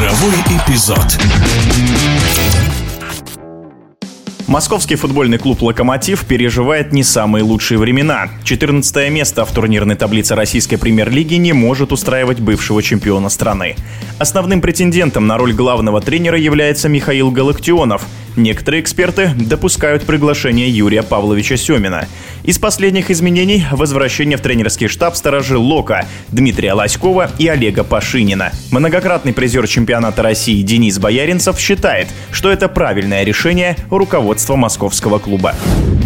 Игровой эпизод. Московский футбольный клуб «Локомотив» переживает не самые лучшие времена. 14 место в турнирной таблице российской премьер-лиги не может устраивать бывшего чемпиона страны. Основным претендентом на роль главного тренера является Михаил Галактионов – Некоторые эксперты допускают приглашение Юрия Павловича Семина. Из последних изменений – возвращение в тренерский штаб сторожил Лока, Дмитрия Лоськова и Олега Пашинина. Многократный призер чемпионата России Денис Бояринцев считает, что это правильное решение руководства московского клуба.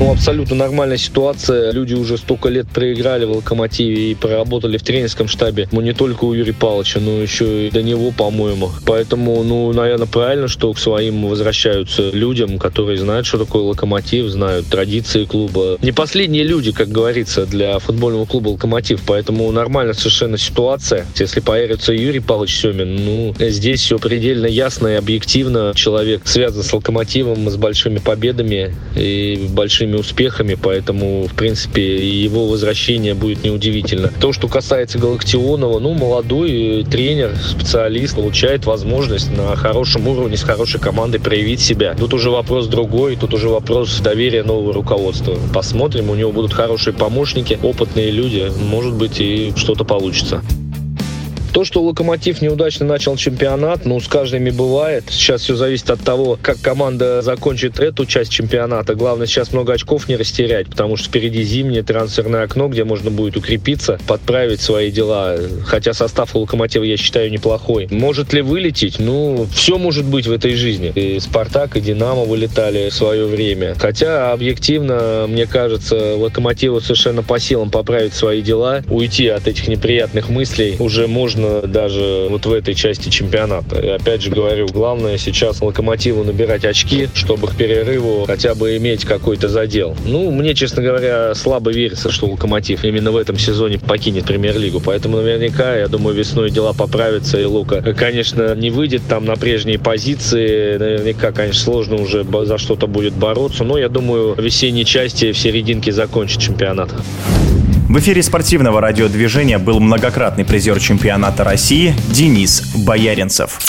Ну, абсолютно нормальная ситуация. Люди уже столько лет проиграли в «Локомотиве» и проработали в тренерском штабе. Ну, не только у Юрия Павловича, но еще и до него, по-моему. Поэтому, ну, наверное, правильно, что к своим возвращаются людям, которые знают, что такое «Локомотив», знают традиции клуба. Не последние люди, как говорится, для футбольного клуба «Локомотив», поэтому нормальная совершенно ситуация. Если появится Юрий Павлович Семин, ну, здесь все предельно ясно и объективно. Человек связан с «Локомотивом», с большими победами и большими успехами, поэтому, в принципе, его возвращение будет неудивительно. То, что касается Галактионова, ну, молодой тренер, специалист, получает возможность на хорошем уровне с хорошей командой проявить себя. Тут уже вопрос другой, тут уже вопрос доверия нового руководства. Посмотрим, у него будут хорошие помощники, опытные люди, может быть и что-то получится. То, что Локомотив неудачно начал чемпионат, ну, с каждыми бывает. Сейчас все зависит от того, как команда закончит эту часть чемпионата. Главное сейчас много очков не растерять, потому что впереди зимнее трансферное окно, где можно будет укрепиться, подправить свои дела. Хотя состав у Локомотива, я считаю, неплохой. Может ли вылететь? Ну, все может быть в этой жизни. И Спартак, и Динамо вылетали в свое время. Хотя, объективно, мне кажется, Локомотиву совершенно по силам поправить свои дела, уйти от этих неприятных мыслей уже можно важно даже вот в этой части чемпионата. И опять же говорю, главное сейчас Локомотиву набирать очки, чтобы к перерыву хотя бы иметь какой-то задел. Ну, мне, честно говоря, слабо верится, что Локомотив именно в этом сезоне покинет премьер-лигу. Поэтому наверняка, я думаю, весной дела поправятся, и Лука, конечно, не выйдет там на прежние позиции. Наверняка, конечно, сложно уже за что-то будет бороться. Но я думаю, в весенней части в серединке закончит чемпионат. В эфире спортивного радиодвижения был многократный призер чемпионата России Денис Бояринцев.